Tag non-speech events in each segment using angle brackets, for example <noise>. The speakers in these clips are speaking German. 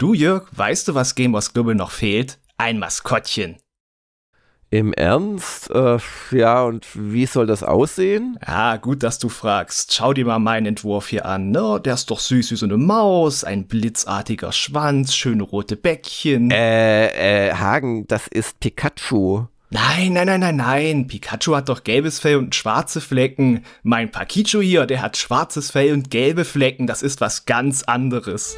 Du, Jörg, weißt du, was Gamers Global noch fehlt? Ein Maskottchen. Im Ernst? Äh, ja, und wie soll das aussehen? Ja, gut, dass du fragst. Schau dir mal meinen Entwurf hier an, ne? Der ist doch süß wie so eine Maus, ein blitzartiger Schwanz, schöne rote Bäckchen. Äh, äh, Hagen, das ist Pikachu. Nein, nein, nein, nein, nein. Pikachu hat doch gelbes Fell und schwarze Flecken. Mein Pakichu hier, der hat schwarzes Fell und gelbe Flecken. Das ist was ganz anderes.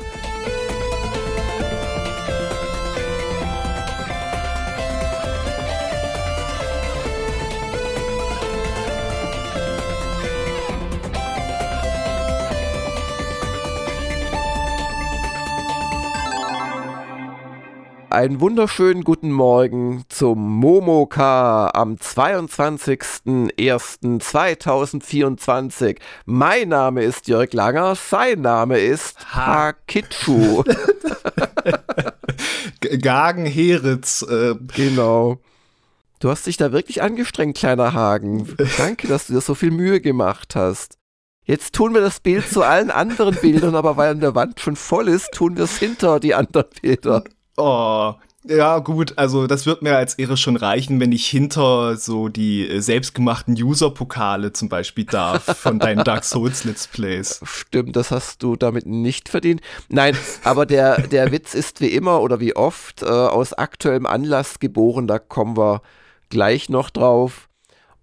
Einen wunderschönen guten Morgen zum Momoka am 22.01.2024. Mein Name ist Jörg Langer, sein Name ist Hakitschu. Gagen Heritz. Äh. Genau. Du hast dich da wirklich angestrengt, kleiner Hagen. Danke, dass du dir so viel Mühe gemacht hast. Jetzt tun wir das Bild zu allen anderen Bildern, aber weil an der Wand schon voll ist, tun wir es hinter die anderen Bilder. Oh, ja, gut, also das wird mir als Ehre schon reichen, wenn ich hinter so die äh, selbstgemachten User-Pokale zum Beispiel darf von deinen <laughs> Dark Souls Let's Plays. Stimmt, das hast du damit nicht verdient. Nein, aber der, der Witz ist wie immer oder wie oft äh, aus aktuellem Anlass geboren, da kommen wir gleich noch drauf.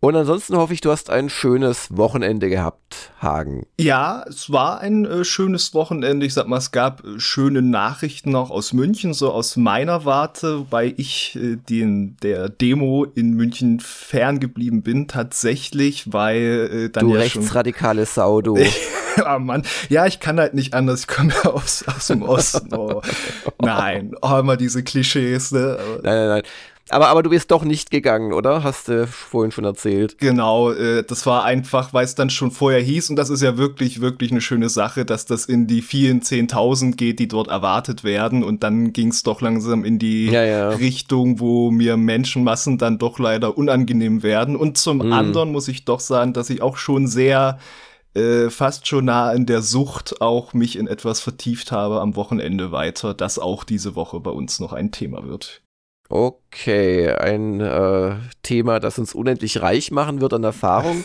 Und ansonsten hoffe ich, du hast ein schönes Wochenende gehabt, Hagen. Ja, es war ein äh, schönes Wochenende. Ich sag mal, es gab äh, schöne Nachrichten auch aus München, so aus meiner Warte, wobei ich äh, den, der Demo in München ferngeblieben bin, tatsächlich, weil äh, dann. Du ja rechtsradikale Sau, du. <laughs> ah, Mann. Ja, ich kann halt nicht anders. Ich komme ja aus, aus dem Osten. Oh. <laughs> Nein, oh, immer diese Klischees, ne? Nein, nein, nein. Aber, aber du bist doch nicht gegangen, oder? Hast du vorhin schon erzählt. Genau, äh, das war einfach, weil es dann schon vorher hieß, und das ist ja wirklich, wirklich eine schöne Sache, dass das in die vielen Zehntausend geht, die dort erwartet werden. Und dann ging es doch langsam in die ja, ja. Richtung, wo mir Menschenmassen dann doch leider unangenehm werden. Und zum mhm. anderen muss ich doch sagen, dass ich auch schon sehr äh, fast schon nah in der Sucht auch mich in etwas vertieft habe am Wochenende weiter, das auch diese Woche bei uns noch ein Thema wird. Okay, ein äh, Thema, das uns unendlich reich machen wird an Erfahrung.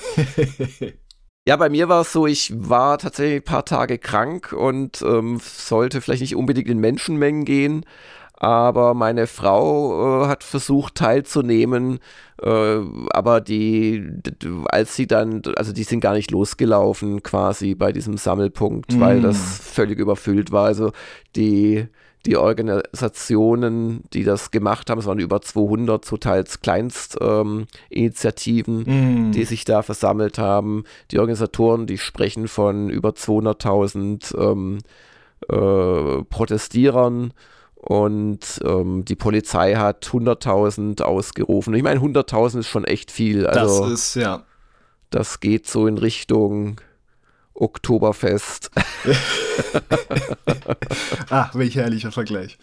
<laughs> ja, bei mir war es so, ich war tatsächlich ein paar Tage krank und ähm, sollte vielleicht nicht unbedingt in Menschenmengen gehen, aber meine Frau äh, hat versucht teilzunehmen, äh, aber die, als sie dann, also die sind gar nicht losgelaufen quasi bei diesem Sammelpunkt, mm. weil das völlig überfüllt war. Also die die Organisationen, die das gemacht haben, es waren über 200 so teils Kleinstinitiativen, ähm, mm. die sich da versammelt haben. Die Organisatoren, die sprechen von über 200.000 ähm, äh, Protestierern und ähm, die Polizei hat 100.000 ausgerufen. Ich meine, 100.000 ist schon echt viel. Also, das ist, ja. Das geht so in Richtung Oktoberfest. <laughs> ah, welch herrlicher Vergleich.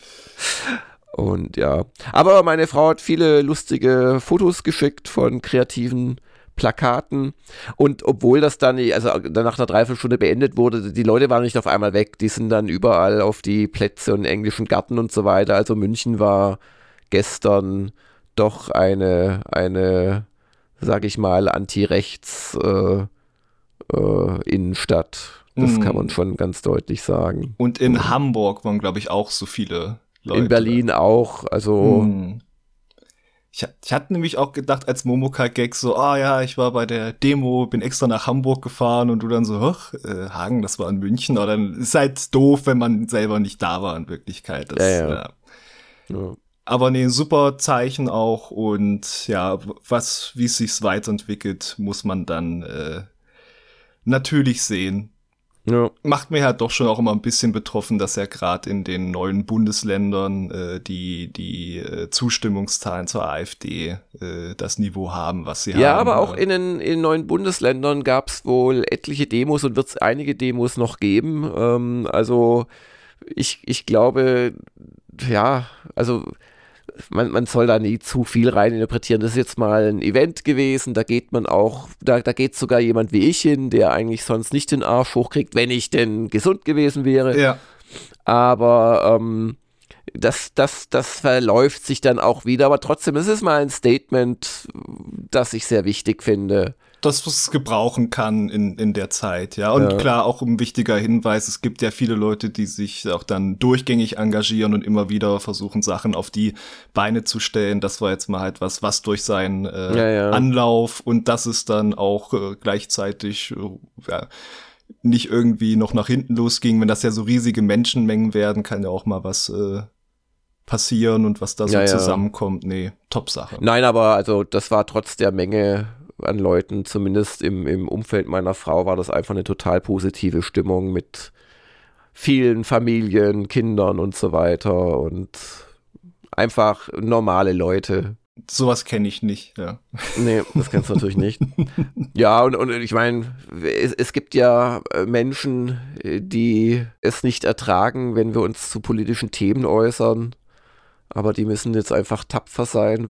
Und ja, aber meine Frau hat viele lustige Fotos geschickt von kreativen Plakaten. Und obwohl das dann, also dann nach einer Dreiviertelstunde beendet wurde, die Leute waren nicht auf einmal weg. Die sind dann überall auf die Plätze und englischen Garten und so weiter. Also München war gestern doch eine, eine, sag ich mal, anti-rechts äh, äh, Innenstadt. Das mm. kann man mhm. schon ganz deutlich sagen. Und in ja. Hamburg waren, glaube ich, auch so viele Leute. In Berlin auch. Also. Mm. Ich, ich, hatte nämlich auch gedacht, als Momoka-Gag so, ah oh, ja, ich war bei der Demo, bin extra nach Hamburg gefahren und du dann so, ach, äh, Hagen, das war in München. Oder dann ist halt doof, wenn man selber nicht da war in Wirklichkeit. Das, ja, ja. ja. Aber nee, super Zeichen auch und ja, was, wie es sich weiterentwickelt, muss man dann äh, natürlich sehen. Ja. Macht mir halt doch schon auch immer ein bisschen betroffen, dass ja gerade in den neuen Bundesländern äh, die, die äh, Zustimmungszahlen zur AfD äh, das Niveau haben, was sie ja, haben. Ja, aber auch in den, in neuen Bundesländern gab es wohl etliche Demos und wird es einige Demos noch geben. Ähm, also ich, ich glaube, ja, also man, man soll da nie zu viel reininterpretieren. Das ist jetzt mal ein Event gewesen, da geht man auch, da, da geht sogar jemand wie ich hin, der eigentlich sonst nicht den Arsch hochkriegt, wenn ich denn gesund gewesen wäre. Ja. Aber ähm, das, das, das verläuft sich dann auch wieder, aber trotzdem ist es mal ein Statement, das ich sehr wichtig finde das, was es gebrauchen kann in, in der Zeit, ja. Und ja. klar, auch ein wichtiger Hinweis, es gibt ja viele Leute, die sich auch dann durchgängig engagieren und immer wieder versuchen, Sachen auf die Beine zu stellen. Das war jetzt mal halt was, was durch seinen äh, ja, ja. Anlauf und das ist dann auch äh, gleichzeitig äh, ja, nicht irgendwie noch nach hinten losging. Wenn das ja so riesige Menschenmengen werden, kann ja auch mal was äh, passieren und was da so zusammenkommt. Nee, Top-Sache. Nein, aber also das war trotz der Menge an Leuten, zumindest im, im Umfeld meiner Frau, war das einfach eine total positive Stimmung mit vielen Familien, Kindern und so weiter und einfach normale Leute. Sowas kenne ich nicht, ja. Nee, das kennst du natürlich nicht. <laughs> Ja, und, und ich meine, es, es gibt ja äh, Menschen, die es nicht ertragen, wenn wir uns zu politischen Themen äußern. Aber die müssen jetzt einfach tapfer sein.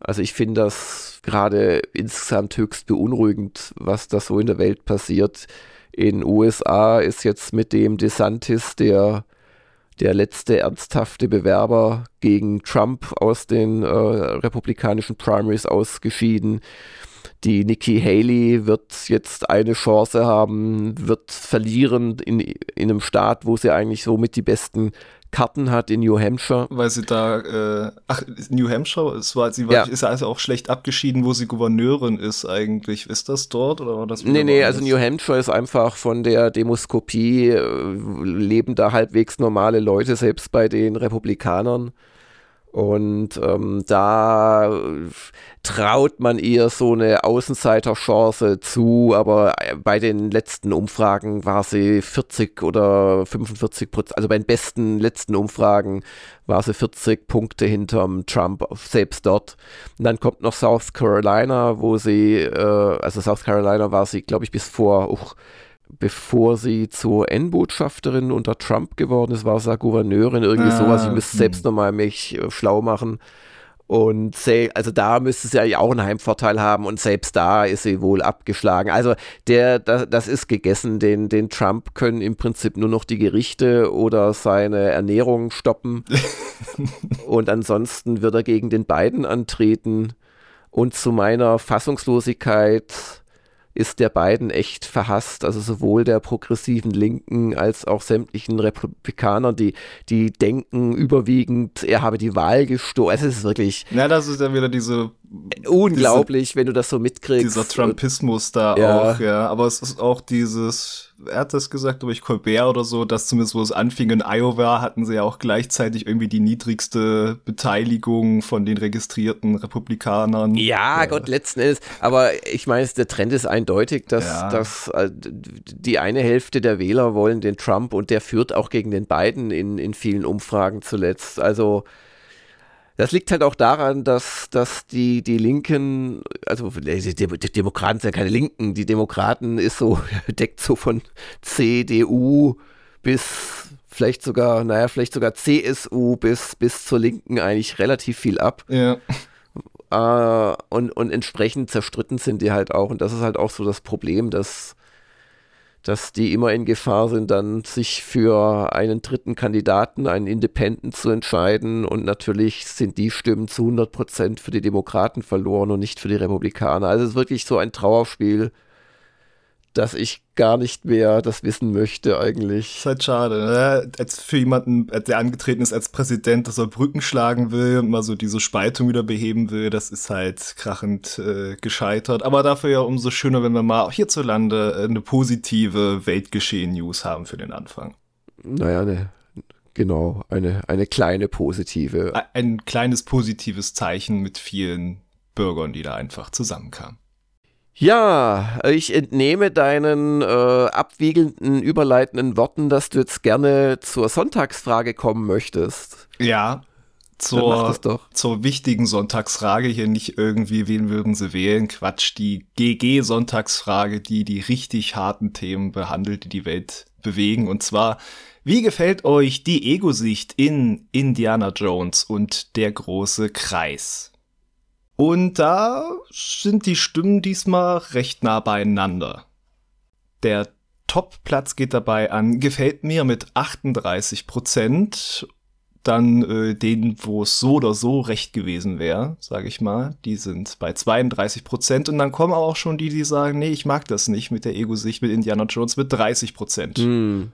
Also ich finde das gerade insgesamt höchst beunruhigend, was da so in der Welt passiert. In USA ist jetzt mit dem DeSantis der, der letzte ernsthafte Bewerber gegen Trump aus den äh, republikanischen Primaries ausgeschieden. Die Nikki Haley wird jetzt eine Chance haben, wird verlieren in, in einem Staat, wo sie eigentlich so mit die besten Karten hat in New Hampshire. Weil sie da, äh, ach, New Hampshire, es war, sie war, ja. ist also auch schlecht abgeschieden, wo sie Gouverneurin ist eigentlich. Ist das dort oder war das? Nee, nee, also New Hampshire ist einfach von der Demoskopie, äh, leben da halbwegs normale Leute, selbst bei den Republikanern. Und ähm, da traut man ihr so eine Außenseiterchance zu, aber äh, bei den letzten Umfragen war sie 40 oder 45 Prozent, also bei den besten letzten Umfragen war sie 40 Punkte hinterm Trump, selbst dort. Und dann kommt noch South Carolina, wo sie, äh, also South Carolina war sie, glaube ich, bis vor, uh, bevor sie zur N-Botschafterin unter Trump geworden ist, war sie Gouverneurin, irgendwie ah, sowas. Ich müsste hm. selbst nochmal mich äh, schlau machen. Und also da müsste sie ja auch einen Heimvorteil haben und selbst da ist sie wohl abgeschlagen. Also der, das, das ist gegessen. Den, den Trump können im Prinzip nur noch die Gerichte oder seine Ernährung stoppen. <laughs> und ansonsten wird er gegen den beiden antreten. Und zu meiner Fassungslosigkeit ist der beiden echt verhasst. Also sowohl der progressiven Linken als auch sämtlichen Republikanern, die, die denken überwiegend, er habe die Wahl gestohlen. Es ist wirklich. Ja, das ist ja wieder diese unglaublich, diese, wenn du das so mitkriegst. Dieser Trumpismus da ja. auch, ja. Aber es ist auch dieses, er hat das gesagt, glaube ich, Colbert oder so, dass zumindest wo es anfing in Iowa, hatten sie ja auch gleichzeitig irgendwie die niedrigste Beteiligung von den registrierten Republikanern. Ja, ja. Gott, letzten Endes. Aber ich meine, der Trend ist eindeutig, dass, ja. dass äh, die eine Hälfte der Wähler wollen den Trump und der führt auch gegen den Biden in, in vielen Umfragen zuletzt. Also das liegt halt auch daran, dass, dass die, die Linken, also die, Demokraten sind ja keine Linken, die Demokraten ist so, <laughs> deckt so von CDU bis vielleicht sogar, naja, vielleicht sogar CSU bis, bis zur Linken eigentlich relativ viel ab. Ja. Äh, und, und entsprechend zerstritten sind die halt auch. Und das ist halt auch so das Problem, dass dass die immer in Gefahr sind, dann sich für einen dritten Kandidaten, einen Independent zu entscheiden. Und natürlich sind die Stimmen zu 100 Prozent für die Demokraten verloren und nicht für die Republikaner. Also es ist wirklich so ein Trauerspiel dass ich gar nicht mehr das wissen möchte eigentlich. Ist halt schade, ne? Als für jemanden, der angetreten ist als Präsident, dass er Brücken schlagen will und mal so diese Spaltung wieder beheben will, das ist halt krachend äh, gescheitert. Aber dafür ja umso schöner, wenn wir mal hierzulande äh, eine positive Weltgeschehen-News haben für den Anfang. Naja, ne, genau, eine, eine kleine positive. Ein, ein kleines positives Zeichen mit vielen Bürgern, die da einfach zusammenkamen. Ja, ich entnehme deinen äh, abwiegelnden, überleitenden Worten, dass du jetzt gerne zur Sonntagsfrage kommen möchtest. Ja, zur, zur wichtigen Sonntagsfrage hier nicht irgendwie, wen würden sie wählen? Quatsch, die GG-Sonntagsfrage, die die richtig harten Themen behandelt, die die Welt bewegen. Und zwar, wie gefällt euch die Ego-Sicht in Indiana Jones und der große Kreis? Und da sind die Stimmen diesmal recht nah beieinander. Der Top-Platz geht dabei an, gefällt mir mit 38 Prozent. dann äh, denen, wo es so oder so recht gewesen wäre, sage ich mal. Die sind bei 32 Prozent und dann kommen auch schon die, die sagen, nee, ich mag das nicht mit der Ego-Sicht mit Indiana Jones mit 30 Prozent. Hm.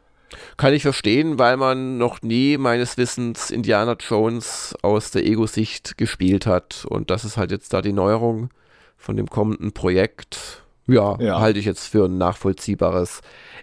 Kann ich verstehen, weil man noch nie meines Wissens Indiana Jones aus der Ego-Sicht gespielt hat und das ist halt jetzt da die Neuerung von dem kommenden Projekt. Ja, ja. halte ich jetzt für ein nachvollziehbares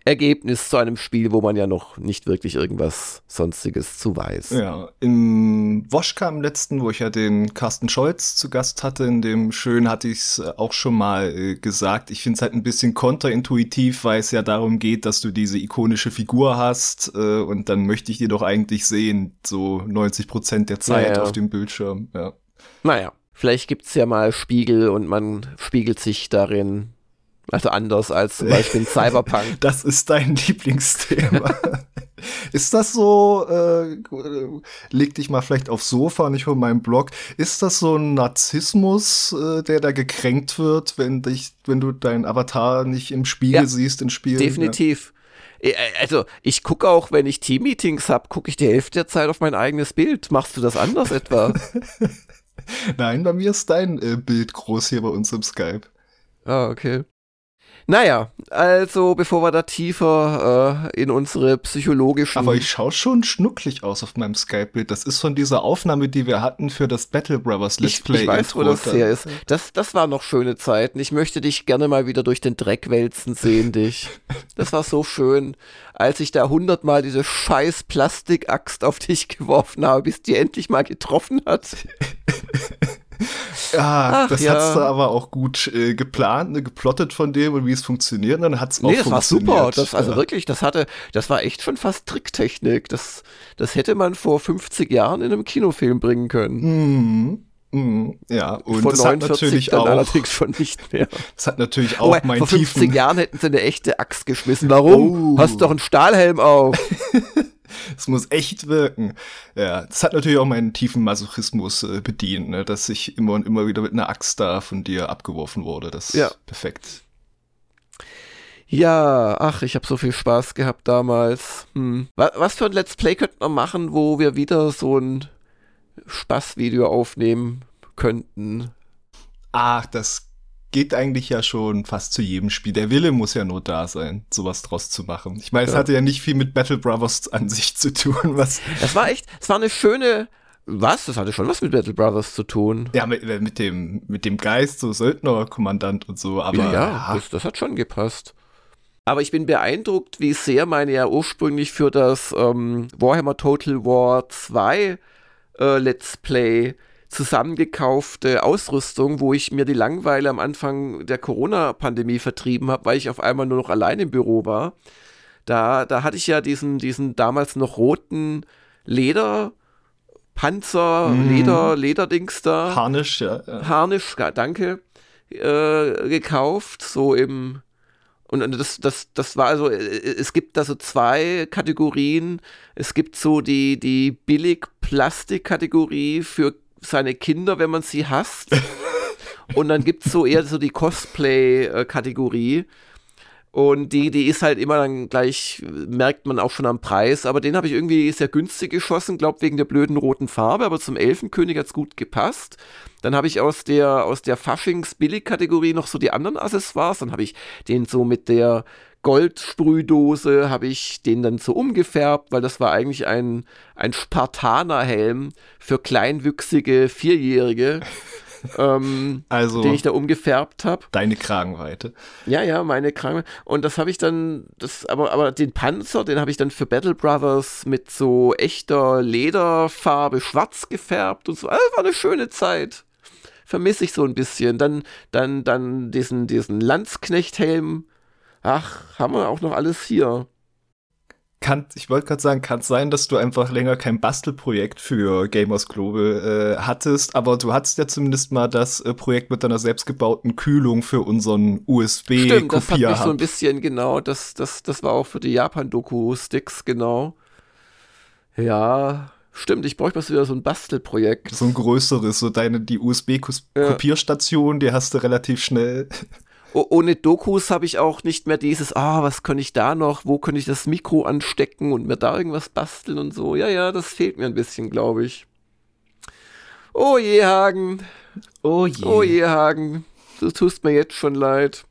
Ergebnis zu einem Spiel, wo man ja noch nicht wirklich irgendwas Sonstiges zu weiß. Ja, im Woschka im letzten, wo ich ja den Carsten Scholz zu Gast hatte, in dem Schön hatte ich es auch schon mal äh, gesagt. Ich finde es halt ein bisschen konterintuitiv, weil es ja darum geht, dass du diese ikonische Figur hast äh, und dann möchte ich die doch eigentlich sehen, so 90 Prozent der Zeit naja. auf dem Bildschirm. Ja. Naja, vielleicht gibt es ja mal Spiegel und man spiegelt sich darin also anders als zum Beispiel <laughs> Cyberpunk. Das ist dein Lieblingsthema. <laughs> ist das so, äh, leg dich mal vielleicht aufs Sofa, nicht von meinem Blog, ist das so ein Narzissmus, äh, der da gekränkt wird, wenn dich, wenn du deinen Avatar nicht im Spiegel ja, siehst in Spielen? Definitiv. Ja. Also ich gucke auch, wenn ich Team-Meetings habe, gucke ich die Hälfte der Zeit auf mein eigenes Bild. Machst du das anders etwa? <laughs> Nein, bei mir ist dein äh, Bild groß hier bei uns im Skype. Ah, okay. Naja, also bevor wir da tiefer äh, in unsere psychologischen. Aber ich schaue schon schnucklig aus auf meinem Skype-Bild. Das ist von dieser Aufnahme, die wir hatten für das Battle Brothers Let's Play. Ich weiß, wo das her ist. Das, das war noch schöne Zeiten. Ich möchte dich gerne mal wieder durch den Dreck wälzen sehen, <laughs> dich. Das war so schön, als ich da hundertmal diese scheiß Plastikaxt auf dich geworfen habe, bis die endlich mal getroffen hat. <laughs> <laughs> Ja, Ach, das ja. hat's da aber auch gut äh, geplant, ne, geplottet von dem und wie es funktioniert. Und dann hat's auch nee, das funktioniert. war super. Das, also ja. wirklich, das hatte, das war echt schon fast Tricktechnik. Das, das hätte man vor 50 Jahren in einem Kinofilm bringen können. Mhm. Mm, ja, und Von das hat natürlich auch allerdings schon nicht mehr. Das hat natürlich auch oh, mein Vor 50 tiefen Jahren hätten sie eine echte Axt geschmissen. Warum? Oh. Hast doch einen Stahlhelm auf. <laughs> Es muss echt wirken. Ja, das hat natürlich auch meinen tiefen Masochismus äh, bedient, ne? dass ich immer und immer wieder mit einer Axt da von dir abgeworfen wurde. Das ja. ist perfekt. Ja, ach, ich habe so viel Spaß gehabt damals. Hm. Was, was für ein Let's Play könnten wir machen, wo wir wieder so ein Spaßvideo aufnehmen könnten? Ach, das geht eigentlich ja schon fast zu jedem Spiel. Der Wille muss ja nur da sein, sowas draus zu machen. Ich meine, ja. es hatte ja nicht viel mit Battle Brothers an sich zu tun. Was das war echt, es war eine schöne. Was? Das hatte schon was mit Battle Brothers zu tun. Ja, mit, mit dem, mit dem Geist, so Söldnerkommandant und so, aber. Ja, ja. Das, das, hat schon gepasst. Aber ich bin beeindruckt, wie sehr meine ja ursprünglich für das ähm, Warhammer Total War 2 äh, Let's Play zusammengekaufte Ausrüstung, wo ich mir die Langweile am Anfang der Corona-Pandemie vertrieben habe, weil ich auf einmal nur noch allein im Büro war. Da, da hatte ich ja diesen, diesen damals noch roten Leder, Panzer, mm. Leder, Lederdings da. Harnisch, ja. ja. Harnisch, danke. Äh, gekauft, so im. Und das, das, das war also, es gibt da so zwei Kategorien. Es gibt so die, die Billig-Plastik-Kategorie für seine Kinder, wenn man sie hasst. <laughs> Und dann gibt es so eher so die Cosplay-Kategorie. Und die, die ist halt immer dann gleich, merkt man auch schon am Preis. Aber den habe ich irgendwie sehr günstig geschossen, glaube wegen der blöden roten Farbe. Aber zum Elfenkönig hat es gut gepasst. Dann habe ich aus der, aus der Faschings-Billig-Kategorie noch so die anderen Accessoires. Dann habe ich den so mit der Goldsprühdose habe ich den dann so umgefärbt, weil das war eigentlich ein, ein Spartanerhelm für kleinwüchsige Vierjährige. <laughs> <laughs> ähm, also, den ich da umgefärbt habe. Deine Kragenweite. Ja, ja, meine Kragenweite. Und das habe ich dann, das, aber, aber den Panzer, den habe ich dann für Battle Brothers mit so echter Lederfarbe schwarz gefärbt und so. Also war eine schöne Zeit. Vermisse ich so ein bisschen. Dann, dann, dann diesen, diesen Landsknechthelm ach, haben wir auch noch alles hier. Kann, ich wollte gerade sagen, kann es sein, dass du einfach länger kein Bastelprojekt für Gamers Global äh, hattest, aber du hattest ja zumindest mal das äh, Projekt mit deiner selbstgebauten Kühlung für unseren USB Stimmt, das hat mich so ein bisschen genau, das, das, das war auch für die Japan-Doku-Sticks, genau. Ja, Stimmt, ich bräuchte mal wieder so ein Bastelprojekt. So ein größeres, so deine, die USB-Kopierstation, ja. die hast du relativ schnell ohne Dokus habe ich auch nicht mehr dieses, ah, was kann ich da noch, wo kann ich das Mikro anstecken und mir da irgendwas basteln und so. Ja, ja, das fehlt mir ein bisschen, glaube ich. Oh je, Hagen. Oh je. Oh je, Hagen. Du tust mir jetzt schon leid.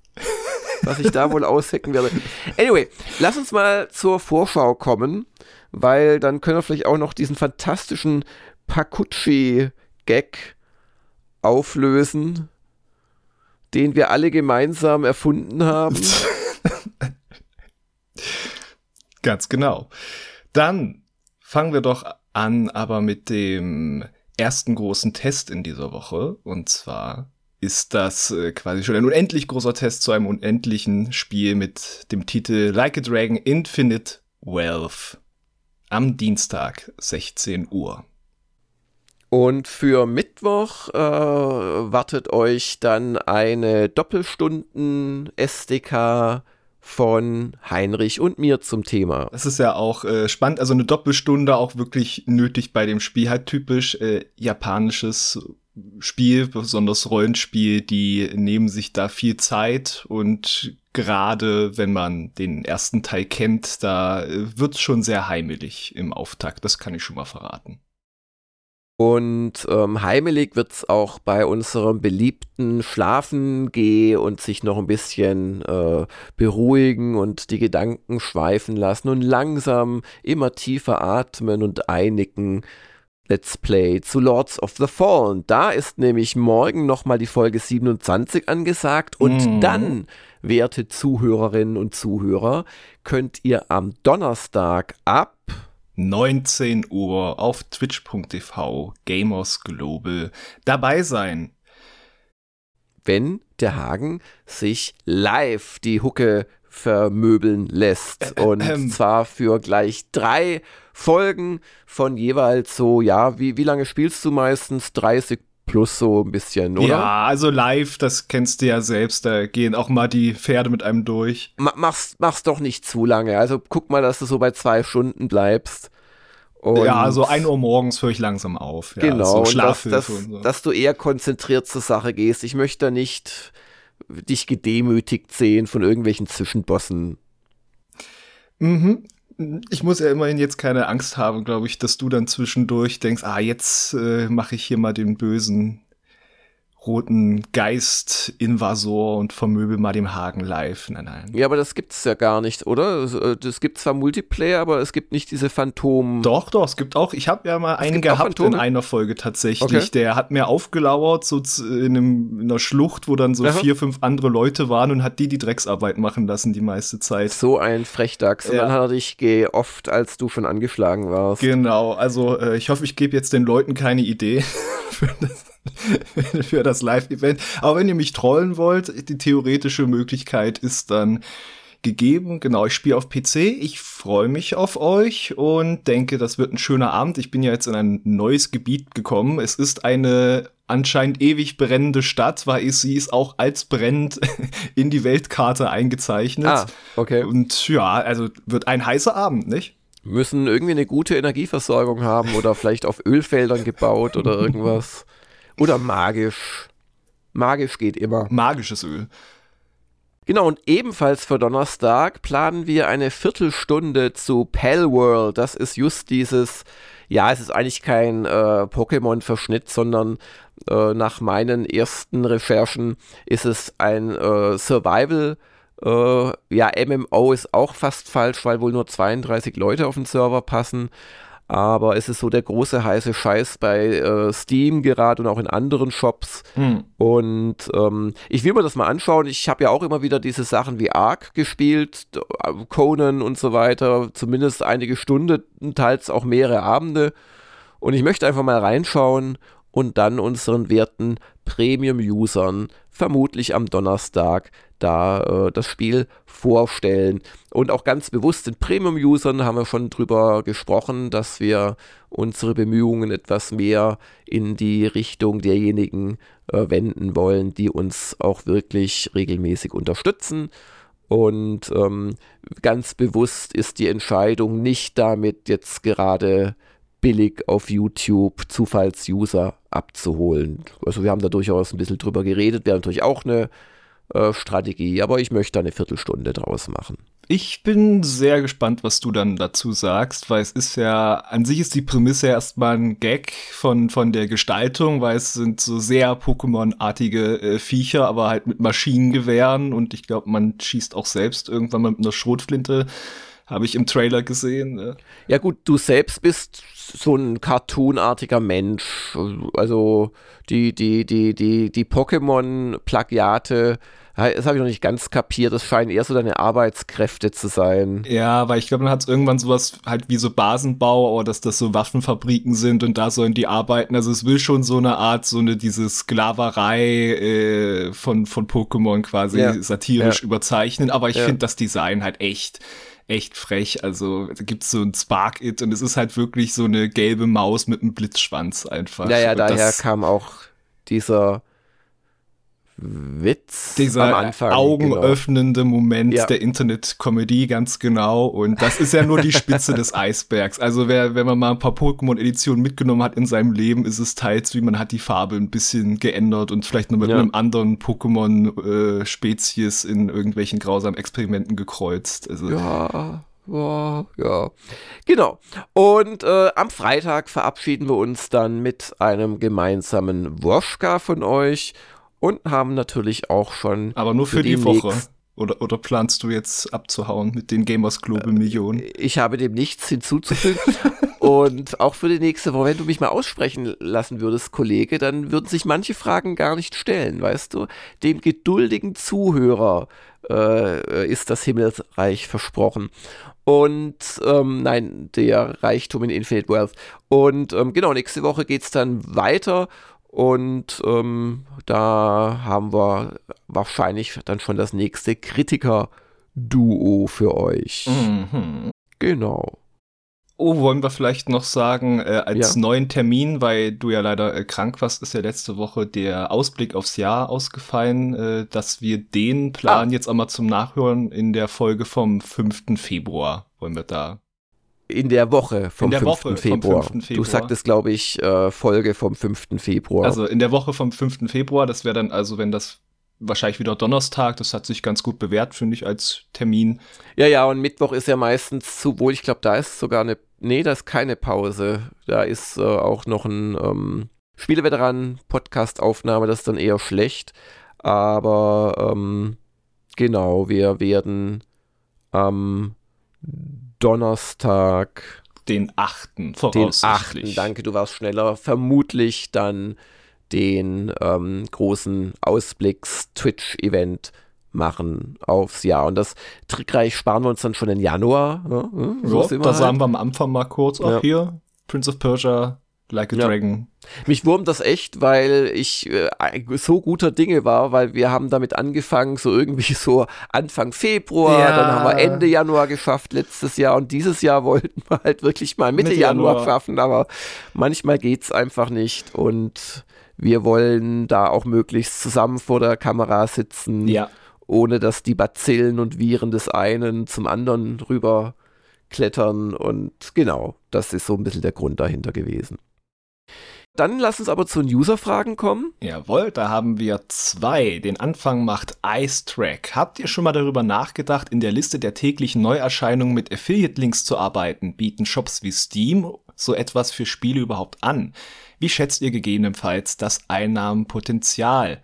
Was ich da wohl aushecken werde. Anyway, lass uns mal zur Vorschau kommen, weil dann können wir vielleicht auch noch diesen fantastischen Pakucci-Gag auflösen, den wir alle gemeinsam erfunden haben. <laughs> Ganz genau. Dann fangen wir doch an, aber mit dem ersten großen Test in dieser Woche. Und zwar ist das äh, quasi schon ein unendlich großer Test zu einem unendlichen Spiel mit dem Titel Like a Dragon Infinite Wealth am Dienstag 16 Uhr. Und für Mittwoch äh, wartet euch dann eine Doppelstunden SDK von Heinrich und mir zum Thema. Das ist ja auch äh, spannend, also eine Doppelstunde auch wirklich nötig bei dem Spiel, halt typisch äh, japanisches Spiel, besonders Rollenspiel, die nehmen sich da viel Zeit und gerade wenn man den ersten Teil kennt, da äh, wird's schon sehr heimelig im Auftakt, das kann ich schon mal verraten. Und ähm, heimelig wird's auch bei unserem beliebten Schlafen geh und sich noch ein bisschen äh, beruhigen und die Gedanken schweifen lassen und langsam immer tiefer atmen und einigen. Let's Play zu Lords of the Fallen. Da ist nämlich morgen nochmal die Folge 27 angesagt und mm. dann, werte Zuhörerinnen und Zuhörer, könnt ihr am Donnerstag ab 19 Uhr auf twitch.tv Gamers Global dabei sein. Wenn der Hagen sich live die Hucke vermöbeln lässt. <laughs> Und ähm. zwar für gleich drei Folgen von jeweils so, ja, wie, wie lange spielst du meistens? 30 plus so ein bisschen, oder? Ja, also live, das kennst du ja selbst, da gehen auch mal die Pferde mit einem durch. mach's, mach's doch nicht zu lange. Also guck mal, dass du so bei zwei Stunden bleibst. Und ja, also 1 Uhr morgens höre ich langsam auf. Ja, genau, so dass, dass, so. dass, du eher konzentriert zur Sache gehst. Ich möchte da nicht dich gedemütigt sehen von irgendwelchen Zwischenbossen. Mhm. Ich muss ja immerhin jetzt keine Angst haben, glaube ich, dass du dann zwischendurch denkst, ah, jetzt äh, mache ich hier mal den Bösen roten Geist-Invasor und vermöbel mal dem Hagen live. Nein, nein. Ja, aber das gibt's ja gar nicht, oder? Äh, es gibt zwar Multiplayer, aber es gibt nicht diese Phantom. Doch, doch, es gibt auch. Ich habe ja mal es einen gehabt in einer Folge tatsächlich. Okay. Der hat mir aufgelauert, so in, einem, in einer Schlucht, wo dann so Aha. vier, fünf andere Leute waren und hat die die Drecksarbeit machen lassen die meiste Zeit. So ein Frechdachs. Und ja. dann hat er dich geofft, als du schon angeschlagen warst. Genau, also äh, ich hoffe, ich gebe jetzt den Leuten keine Idee <laughs> für das <laughs> für das Live-Event. Aber wenn ihr mich trollen wollt, die theoretische Möglichkeit ist dann gegeben. Genau, ich spiele auf PC. Ich freue mich auf euch und denke, das wird ein schöner Abend. Ich bin ja jetzt in ein neues Gebiet gekommen. Es ist eine anscheinend ewig brennende Stadt, weil sie ist auch als brennend <laughs> in die Weltkarte eingezeichnet. Ah, okay. Und ja, also wird ein heißer Abend, nicht? Müssen irgendwie eine gute Energieversorgung haben oder vielleicht auf Ölfeldern gebaut oder irgendwas. Oder magisch. Magisch geht immer. Magisches Öl. Genau, und ebenfalls für Donnerstag planen wir eine Viertelstunde zu Palworld. Das ist just dieses, ja, es ist eigentlich kein äh, Pokémon-Verschnitt, sondern äh, nach meinen ersten Recherchen ist es ein äh, Survival- äh, ja, MMO ist auch fast falsch, weil wohl nur 32 Leute auf den Server passen aber es ist so der große heiße Scheiß bei äh, Steam gerade und auch in anderen Shops. Hm. Und ähm, ich will mir das mal anschauen. Ich habe ja auch immer wieder diese Sachen wie Ark gespielt, äh, Conan und so weiter, zumindest einige Stunden, teils auch mehrere Abende. Und ich möchte einfach mal reinschauen und dann unseren werten Premium-Usern vermutlich am Donnerstag da äh, das Spiel vorstellen. Und auch ganz bewusst den Premium-Usern haben wir schon drüber gesprochen, dass wir unsere Bemühungen etwas mehr in die Richtung derjenigen äh, wenden wollen, die uns auch wirklich regelmäßig unterstützen. Und ähm, ganz bewusst ist die Entscheidung nicht damit jetzt gerade billig auf YouTube Zufallsuser abzuholen. Also wir haben da durchaus ein bisschen drüber geredet. Haben natürlich auch eine äh, Strategie, aber ich möchte eine Viertelstunde draus machen. Ich bin sehr gespannt, was du dann dazu sagst, weil es ist ja, an sich ist die Prämisse erstmal ein Gag von, von der Gestaltung, weil es sind so sehr Pokémon-artige äh, Viecher, aber halt mit Maschinengewehren und ich glaube, man schießt auch selbst irgendwann mal mit einer Schrotflinte, habe ich im Trailer gesehen. Ja gut, du selbst bist so ein cartoonartiger Mensch, also die, die, die, die, die Pokémon-Plagiate das habe ich noch nicht ganz kapiert. Das scheinen eher so deine Arbeitskräfte zu sein. Ja, weil ich glaube, man hat irgendwann sowas halt wie so Basenbau oder dass das so Waffenfabriken sind und da sollen die arbeiten. Also es will schon so eine Art, so eine diese Sklaverei äh, von, von Pokémon quasi ja. satirisch ja. überzeichnen. Aber ich ja. finde das Design halt echt echt frech. Also da gibt's so ein Spark It und es ist halt wirklich so eine gelbe Maus mit einem Blitzschwanz einfach. Ja, ja, daher kam auch dieser Witz Dieser am Anfang. augenöffnende genau. Moment ja. der Internet-Comedy, ganz genau. Und das ist ja nur die Spitze des Eisbergs. Also wer, wenn man mal ein paar Pokémon-Editionen mitgenommen hat in seinem Leben, ist es teils, wie man hat die Farbe ein bisschen geändert und vielleicht noch mit ja. einem anderen Pokémon-Spezies äh, in irgendwelchen grausamen Experimenten gekreuzt. Also, ja. Ja, ja. Genau. Und äh, am Freitag verabschieden wir uns dann mit einem gemeinsamen Woschka von euch und haben natürlich auch schon. Aber nur für, die Woche. Oder, oder planst du jetzt abzuhauen mit den Gamers Global Millionen? Ich habe dem nichts hinzuzufügen. <laughs> und auch für die nächste Woche, wenn du mich mal aussprechen lassen würdest, Kollege, dann würden sich manche Fragen gar nicht stellen, weißt du? Dem geduldigen Zuhörer äh, ist das Himmelreich versprochen. Und ähm, nein, der Reichtum in Infinite Wealth. Und ähm, genau, nächste Woche geht es dann weiter und ähm, da haben wir wahrscheinlich dann schon das nächste Kritiker-Duo für euch. Mhm. Genau. Oh, wollen wir vielleicht noch sagen, äh, als ja. neuen Termin, weil du ja leider äh, krank warst, ist ja letzte Woche der Ausblick aufs Jahr ausgefallen, äh, dass wir den Plan ah. jetzt auch mal zum Nachhören in der Folge vom 5. Februar wollen wir da in der Woche vom, der 5. Woche Februar. vom 5. Februar. Du sagtest, glaube ich, äh, Folge vom 5. Februar. Also in der Woche vom 5. Februar, das wäre dann also, wenn das wahrscheinlich wieder Donnerstag, das hat sich ganz gut bewährt, finde ich, als Termin. Ja, ja, und Mittwoch ist ja meistens zu wohl, ich glaube, da ist sogar eine, nee, da ist keine Pause. Da ist äh, auch noch ein ähm, Spieleveteran-Podcast-Aufnahme, das ist dann eher schlecht. Aber ähm, genau, wir werden am ähm, Donnerstag. Den 8. Den 8. Danke, du warst schneller. Vermutlich dann den ähm, großen Ausblicks-Twitch-Event machen aufs Jahr. Und das trickreich sparen wir uns dann schon im Januar. Ne? So ja, da halt. sagen wir am Anfang mal kurz, auch ja. hier, Prince of Persia Like a ja. Dragon. Mich wurmt das echt, weil ich äh, so guter Dinge war, weil wir haben damit angefangen, so irgendwie <laughs> so Anfang Februar, ja. dann haben wir Ende Januar geschafft letztes Jahr und dieses Jahr <laughs> wollten wir halt wirklich mal Mitte, Mitte Januar. Januar schaffen, aber manchmal geht es einfach nicht und wir wollen da auch möglichst zusammen vor der Kamera sitzen, ja. ohne dass die Bazillen und Viren des einen zum anderen rüber klettern und genau, das ist so ein bisschen der Grund dahinter gewesen. Dann lass uns aber zu den User-Fragen kommen. Jawohl, da haben wir zwei. Den Anfang macht Ice Track. Habt ihr schon mal darüber nachgedacht, in der Liste der täglichen Neuerscheinungen mit Affiliate-Links zu arbeiten? Bieten Shops wie Steam so etwas für Spiele überhaupt an? Wie schätzt ihr gegebenenfalls das Einnahmenpotenzial?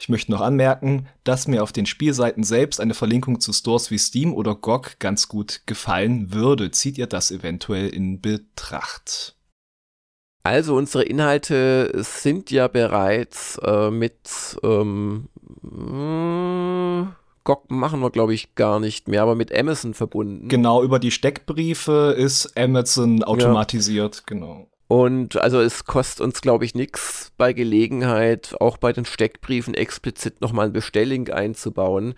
Ich möchte noch anmerken, dass mir auf den Spielseiten selbst eine Verlinkung zu Stores wie Steam oder GOG ganz gut gefallen würde. Zieht ihr das eventuell in Betracht? Also unsere Inhalte sind ja bereits äh, mit ähm, äh, GOG machen wir, glaube ich, gar nicht mehr, aber mit Amazon verbunden. Genau, über die Steckbriefe ist Amazon automatisiert, ja. genau. Und also es kostet uns, glaube ich, nichts bei Gelegenheit, auch bei den Steckbriefen explizit nochmal ein Bestelling einzubauen.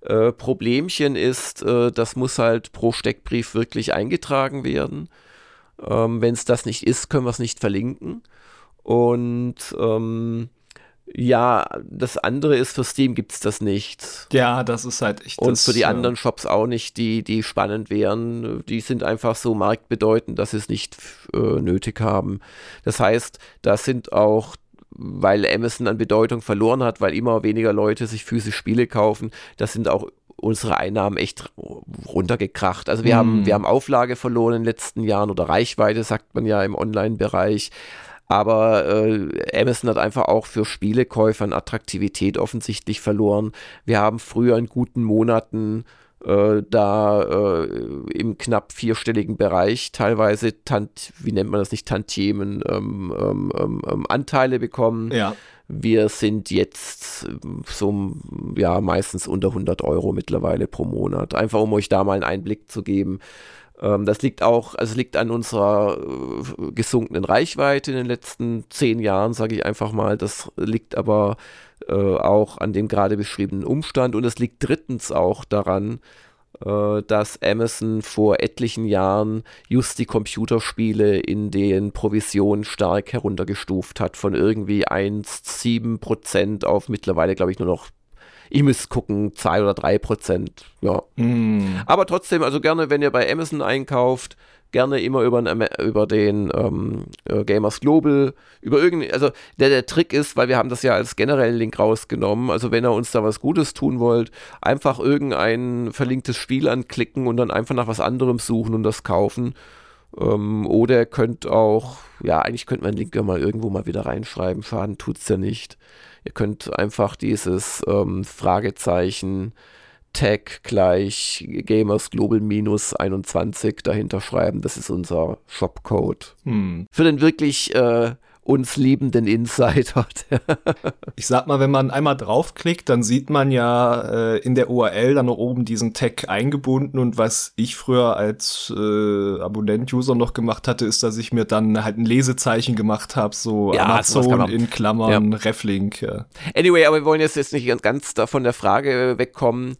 Äh, Problemchen ist, äh, das muss halt pro Steckbrief wirklich eingetragen werden. Ähm, Wenn es das nicht ist, können wir es nicht verlinken. Und ähm, ja, das andere ist, für Steam gibt es das nicht. Ja, das ist halt echt. Und das, für die ja. anderen Shops auch nicht, die, die spannend wären. Die sind einfach so marktbedeutend, dass sie es nicht äh, nötig haben. Das heißt, da sind auch weil Amazon an Bedeutung verloren hat, weil immer weniger Leute sich physisch Spiele kaufen. Das sind auch unsere Einnahmen echt runtergekracht. Also wir, mm. haben, wir haben Auflage verloren in den letzten Jahren oder Reichweite, sagt man ja im Online-Bereich. Aber äh, Amazon hat einfach auch für Spielekäufer an Attraktivität offensichtlich verloren. Wir haben früher in guten Monaten äh, da äh, im knapp vierstelligen Bereich teilweise, tant, wie nennt man das nicht, Tantiemen, ähm, ähm, ähm, ähm Anteile bekommen. Ja. Wir sind jetzt so, ja, meistens unter 100 Euro mittlerweile pro Monat. Einfach um euch da mal einen Einblick zu geben. Ähm, das liegt auch, also liegt an unserer äh, gesunkenen Reichweite in den letzten zehn Jahren, sage ich einfach mal. Das liegt aber äh, auch an dem gerade beschriebenen Umstand und es liegt drittens auch daran, äh, dass Amazon vor etlichen Jahren just die Computerspiele in den Provisionen stark heruntergestuft hat, von irgendwie 1,7% auf mittlerweile, glaube ich, nur noch ich muss gucken, 2 oder 3 Prozent. Ja. Mm. Aber trotzdem, also gerne, wenn ihr bei Amazon einkauft, gerne immer über, über den ähm, äh, Gamers Global, über irgendeinen, also der, der Trick ist, weil wir haben das ja als generellen Link rausgenommen, also wenn ihr uns da was Gutes tun wollt, einfach irgendein verlinktes Spiel anklicken und dann einfach nach was anderem suchen und das kaufen. Ähm, oder ihr könnt auch, ja, eigentlich könnte man den Link ja mal irgendwo mal wieder reinschreiben, Schaden tut es ja nicht. Ihr könnt einfach dieses ähm, Fragezeichen Tag gleich Gamers Global minus 21 dahinter schreiben. Das ist unser Shopcode. Hm. Für den wirklich äh, uns liebenden Insider. <laughs> ich sag mal, wenn man einmal draufklickt, dann sieht man ja äh, in der URL dann noch oben diesen Tag eingebunden und was ich früher als äh, Abonnent-User noch gemacht hatte, ist, dass ich mir dann halt ein Lesezeichen gemacht habe, so ja, Amazon in Klammern, ja. Reflink. Ja. Anyway, aber wir wollen jetzt, jetzt nicht ganz davon der Frage wegkommen,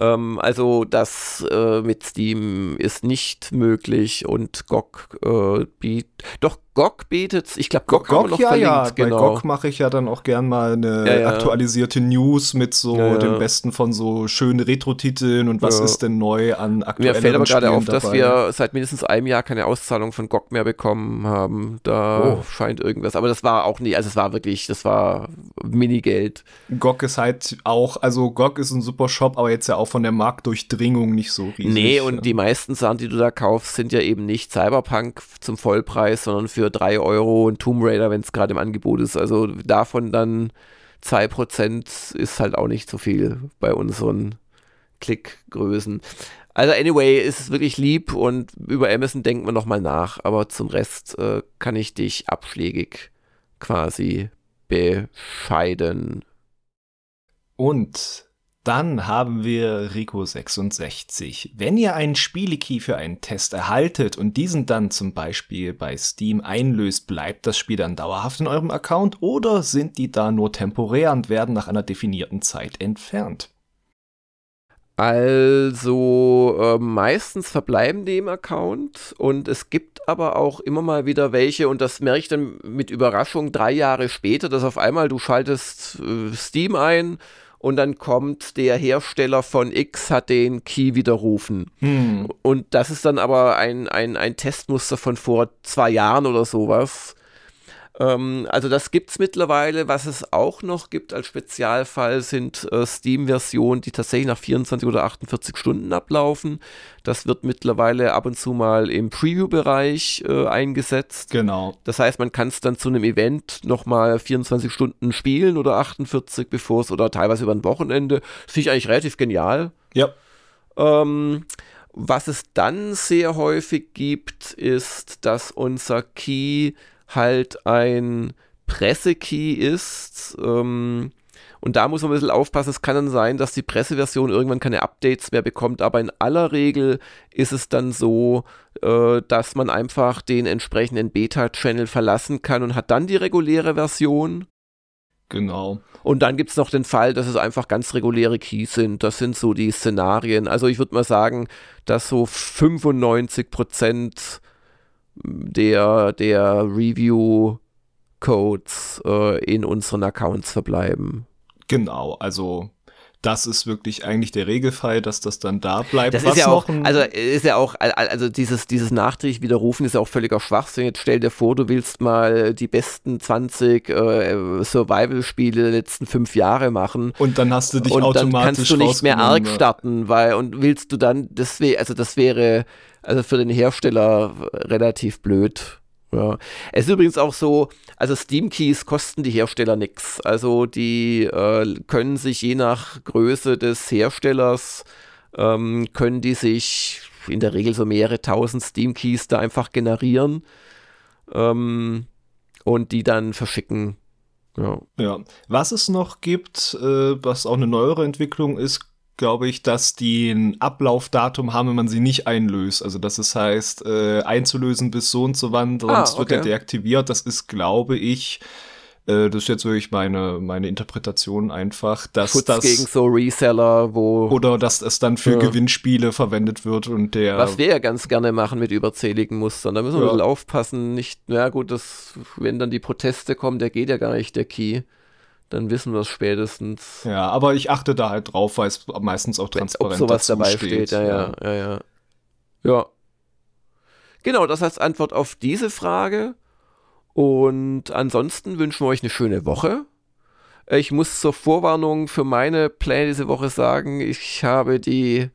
ähm, also das äh, mit Steam ist nicht möglich und GOG äh, bietet, doch GOG bietet, ich glaube GOG, GOG noch ja, verlinkt, ja. Genau. Bei GOG mache ich ja dann auch gern mal eine ja, ja. aktualisierte News mit so ja, dem Besten von so schönen Retro-Titeln und was ist denn neu an aktuellen Mir fällt aber gerade auf, dabei. dass wir seit mindestens einem Jahr keine Auszahlung von GOG mehr bekommen haben. Da oh. scheint irgendwas, aber das war auch nie, also es war wirklich, das war Minigeld. GOG ist halt auch, also GOG ist ein super Shop, aber jetzt ja auch von der Marktdurchdringung nicht so riesig. Nee, und die meisten Sachen, die du da kaufst, sind ja eben nicht Cyberpunk zum Vollpreis, sondern für für 3 Euro und Tomb Raider, wenn es gerade im Angebot ist. Also davon dann 2% ist halt auch nicht so viel bei unseren Klickgrößen. Also anyway, ist es wirklich lieb und über Amazon denken wir nochmal nach, aber zum Rest äh, kann ich dich abschlägig quasi bescheiden. Und dann haben wir Rico66. Wenn ihr einen Spielekey für einen Test erhaltet und diesen dann zum Beispiel bei Steam einlöst, bleibt das Spiel dann dauerhaft in eurem Account oder sind die da nur temporär und werden nach einer definierten Zeit entfernt? Also äh, meistens verbleiben die im Account und es gibt aber auch immer mal wieder welche und das merke ich dann mit Überraschung drei Jahre später, dass auf einmal du schaltest äh, Steam ein und dann kommt der Hersteller von X, hat den Key widerrufen. Hm. Und das ist dann aber ein, ein, ein Testmuster von vor zwei Jahren oder sowas. Ähm, also das gibt es mittlerweile. Was es auch noch gibt als Spezialfall sind äh, Steam-Versionen, die tatsächlich nach 24 oder 48 Stunden ablaufen. Das wird mittlerweile ab und zu mal im Preview-Bereich äh, eingesetzt. Genau. Das heißt, man kann es dann zu einem Event nochmal 24 Stunden spielen oder 48, bevor es oder teilweise über ein Wochenende. Das finde ich eigentlich relativ genial. Ja. Ähm, was es dann sehr häufig gibt, ist, dass unser Key halt ein Pressekey ist. Ähm, und da muss man ein bisschen aufpassen. Es kann dann sein, dass die Presseversion irgendwann keine Updates mehr bekommt, aber in aller Regel ist es dann so, äh, dass man einfach den entsprechenden Beta-Channel verlassen kann und hat dann die reguläre Version. Genau. Und dann gibt es noch den Fall, dass es einfach ganz reguläre Keys sind. Das sind so die Szenarien. Also ich würde mal sagen, dass so 95 Prozent der, der Review-Codes äh, in unseren Accounts verbleiben. Genau, also das ist wirklich eigentlich der Regelfall, dass das dann da bleibt. Das ist ja auch, also ist ja auch, also dieses, dieses nachträglich widerrufen ist ja auch völliger Schwachsinn. Jetzt stell dir vor, du willst mal die besten 20 äh, Survival-Spiele der letzten fünf Jahre machen. Und dann hast du dich und automatisch dann kannst du nicht mehr arg starten, weil, und willst du dann, das wäre, also das wäre, also für den Hersteller relativ blöd. Ja. Es ist übrigens auch so, also Steam Keys kosten die Hersteller nichts. Also die äh, können sich je nach Größe des Herstellers, ähm, können die sich in der Regel so mehrere tausend Steam Keys da einfach generieren ähm, und die dann verschicken. Ja. ja. Was es noch gibt, äh, was auch eine neuere Entwicklung ist, glaube ich, dass die ein Ablaufdatum haben, wenn man sie nicht einlöst. Also das ist heißt, äh, einzulösen bis so und so wann, sonst ah, okay. wird er deaktiviert. Das ist, glaube ich, äh, das ist jetzt wirklich meine, meine Interpretation einfach, dass Schutz das gegen so Reseller, wo oder dass es dann für ja. Gewinnspiele verwendet wird und der was wir ja ganz gerne machen mit überzähligen Mustern, da müssen wir ja. ein bisschen aufpassen, nicht, na gut, das, wenn dann die Proteste kommen, der geht ja gar nicht der Key dann wissen wir es spätestens. Ja, aber ich achte da halt drauf, weil es meistens auch transparent Ob sowas dabei steht. steht. Ja, ja, ja, ja. Ja. Genau, das als Antwort auf diese Frage. Und ansonsten wünschen wir euch eine schöne Woche. Ich muss zur Vorwarnung für meine Pläne diese Woche sagen, ich habe die,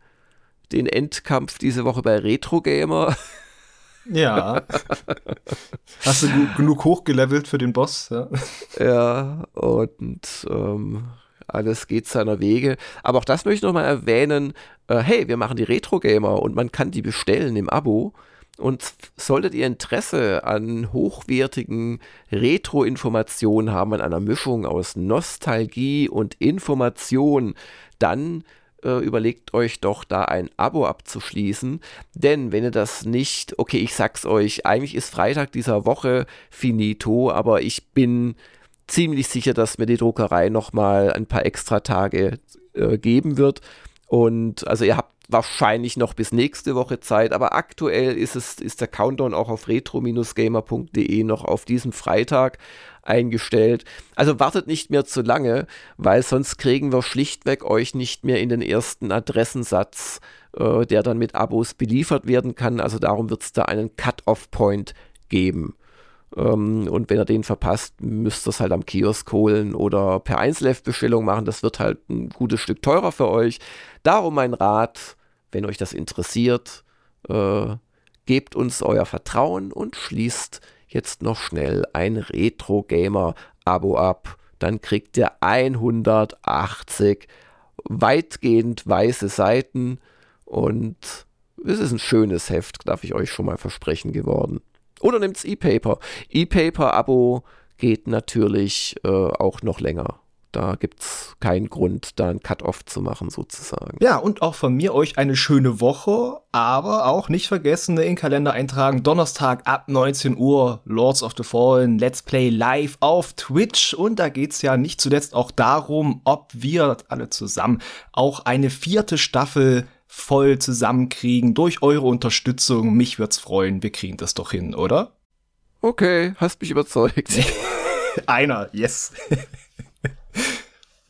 den Endkampf diese Woche bei Retro Gamer <laughs> ja. Hast du genug hochgelevelt für den Boss? Ja, ja und ähm, alles geht seiner Wege. Aber auch das möchte ich nochmal erwähnen. Äh, hey, wir machen die Retro-Gamer und man kann die bestellen im Abo. Und solltet ihr Interesse an hochwertigen Retro-Informationen haben, an einer Mischung aus Nostalgie und Information, dann äh, überlegt euch doch da ein Abo abzuschließen. Denn wenn ihr das nicht, okay, ich sag's euch, eigentlich ist Freitag dieser Woche finito, aber ich bin ziemlich sicher, dass mir die Druckerei nochmal ein paar extra Tage äh, geben wird. Und also ihr habt wahrscheinlich noch bis nächste Woche Zeit, aber aktuell ist es ist der Countdown auch auf retro-gamer.de noch auf diesen Freitag eingestellt. Also wartet nicht mehr zu lange, weil sonst kriegen wir schlichtweg euch nicht mehr in den ersten Adressensatz, äh, der dann mit Abos beliefert werden kann. Also darum wird es da einen Cut-off-Point geben. Ähm, und wenn ihr den verpasst, müsst ihr es halt am Kiosk holen oder per Einzelheft-Bestellung machen. Das wird halt ein gutes Stück teurer für euch. Darum mein Rat, wenn euch das interessiert, äh, gebt uns euer Vertrauen und schließt jetzt noch schnell ein Retro-Gamer-Abo ab. Dann kriegt ihr 180 weitgehend weiße Seiten und es ist ein schönes Heft, darf ich euch schon mal versprechen geworden. Oder nimmt's E-Paper. E-Paper-Abo geht natürlich äh, auch noch länger. Da gibt es keinen Grund, da ein Cut-Off zu machen, sozusagen. Ja, und auch von mir euch eine schöne Woche, aber auch nicht vergessen, in den Kalender eintragen. Donnerstag ab 19 Uhr, Lords of the Fallen, Let's Play live auf Twitch. Und da geht es ja nicht zuletzt auch darum, ob wir alle zusammen auch eine vierte Staffel voll zusammenkriegen durch eure Unterstützung. Mich wird's freuen. Wir kriegen das doch hin, oder? Okay, hast mich überzeugt. <laughs> Einer, yes.